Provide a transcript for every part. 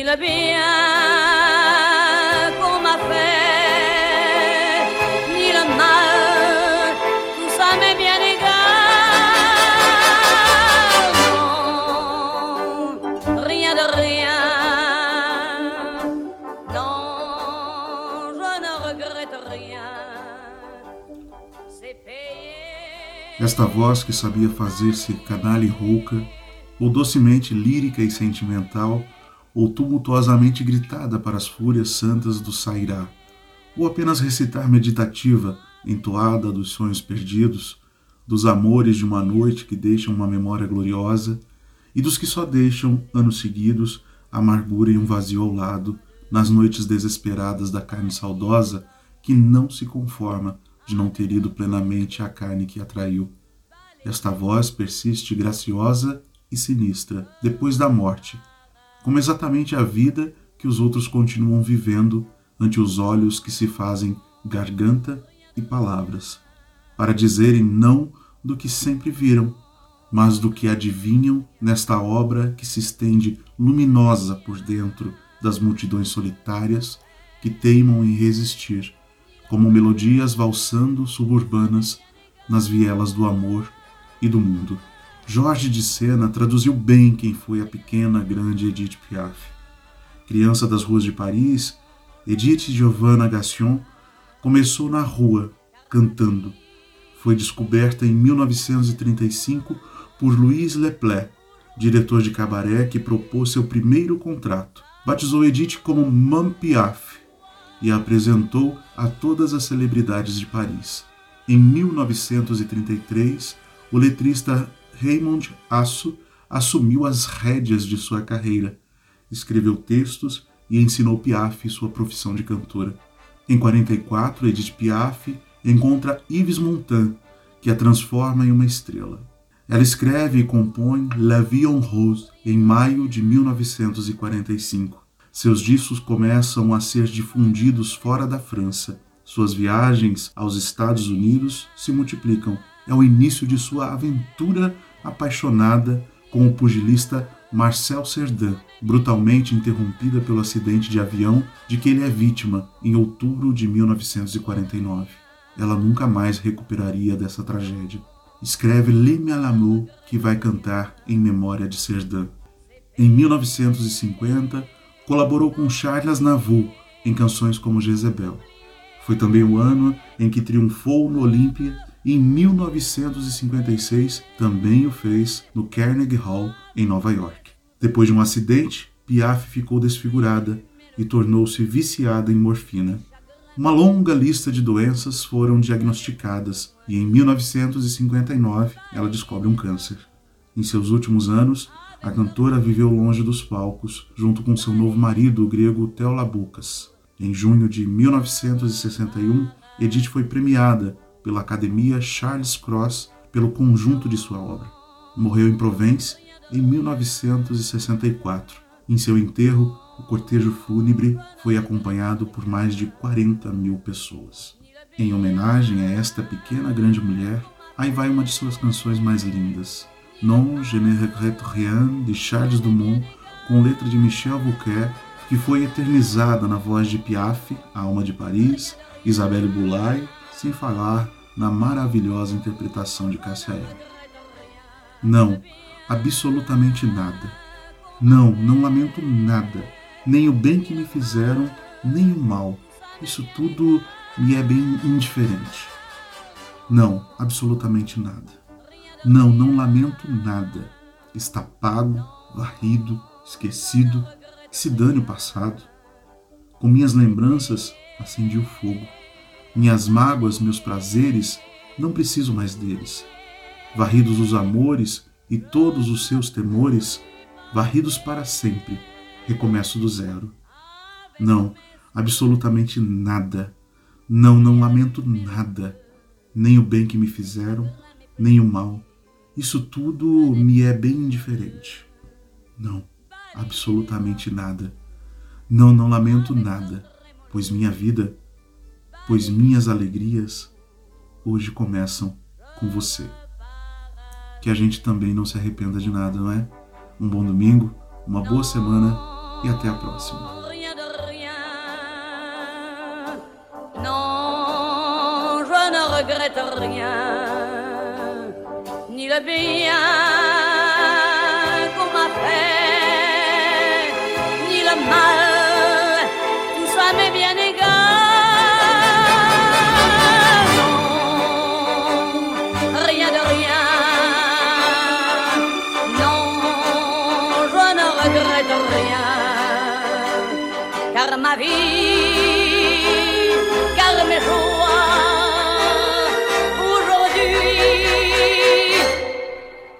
ni le bien qu'on m'a fait, ni le mal, tout ça m'est bien égal. Non, rien de rien. Non, je ne regrette rien. C'est payé. Esta voz que sabia fazer-se canalha e rouca, ou docemente lírica e sentimental, ou tumultuosamente gritada para as fúrias santas do Sairá, ou apenas recitar meditativa, entoada dos sonhos perdidos, dos amores de uma noite que deixam uma memória gloriosa e dos que só deixam, anos seguidos, amargura e um vazio ao lado, nas noites desesperadas da carne saudosa que não se conforma de não ter ido plenamente à carne que atraiu. Esta voz persiste graciosa e sinistra depois da morte, como exatamente a vida que os outros continuam vivendo ante os olhos que se fazem garganta e palavras, para dizerem não do que sempre viram, mas do que adivinham nesta obra que se estende luminosa por dentro das multidões solitárias que teimam em resistir, como melodias valsando suburbanas nas vielas do amor e do mundo. Jorge de Sena traduziu bem quem foi a pequena, grande Edith Piaf. Criança das ruas de Paris, Edith Giovanna Gassion começou na rua, cantando. Foi descoberta em 1935 por Louis Leplé, diretor de cabaré que propôs seu primeiro contrato. Batizou Edith como Mam Piaf e a apresentou a todas as celebridades de Paris. Em 1933, o letrista Raymond Asso assumiu as rédeas de sua carreira, escreveu textos e ensinou Piaf sua profissão de cantora. Em 44, Edith Piaf encontra Yves Montand, que a transforma em uma estrela. Ela escreve e compõe La Vie en Rose em maio de 1945. Seus discos começam a ser difundidos fora da França. Suas viagens aos Estados Unidos se multiplicam. É o início de sua aventura apaixonada com o pugilista Marcel Cerdan, brutalmente interrompida pelo acidente de avião de que ele é vítima em outubro de 1949. Ela nunca mais recuperaria dessa tragédia. Escreve Lime à l'amour, que vai cantar em memória de Cerdan. Em 1950, colaborou com Charles Navour em canções como Jezebel. Foi também o ano em que triunfou no Olímpia em 1956 também o fez no Carnegie Hall, em Nova York. Depois de um acidente, Piaf ficou desfigurada e tornou-se viciada em morfina. Uma longa lista de doenças foram diagnosticadas e em 1959 ela descobre um câncer. Em seus últimos anos, a cantora viveu longe dos palcos, junto com seu novo marido, o grego Teolabucas. Em junho de 1961, Edith foi premiada pela Academia Charles Cross pelo conjunto de sua obra. Morreu em Provence em 1964. Em seu enterro, o cortejo fúnebre foi acompanhado por mais de 40 mil pessoas. Em homenagem a esta pequena grande mulher, aí vai uma de suas canções mais lindas, Non je ne regrette rien, de Charles Dumont, com letra de Michel Bouquet, que foi eternizada na voz de Piaf, A Alma de Paris, Isabelle Boulay, sem falar na maravilhosa interpretação de Cássia Eller. Não, absolutamente nada. Não, não lamento nada, nem o bem que me fizeram, nem o mal. Isso tudo me é bem indiferente. Não, absolutamente nada. Não, não lamento nada. Está pago, varrido, esquecido, que se dane o passado. Com minhas lembranças, acendi o fogo. Minhas mágoas, meus prazeres, não preciso mais deles. Varridos os amores e todos os seus temores, varridos para sempre, recomeço do zero. Não, absolutamente nada. Não, não lamento nada. Nem o bem que me fizeram, nem o mal. Isso tudo me é bem indiferente. Não, absolutamente nada. Não, não lamento nada, pois minha vida, pois minhas alegrias hoje começam com você. Que a gente também não se arrependa de nada, não é? Um bom domingo, uma boa semana e até a próxima. Bien qu'on m'a fait, ni le mal. ma vie, aujourd'hui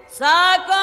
s'accordent.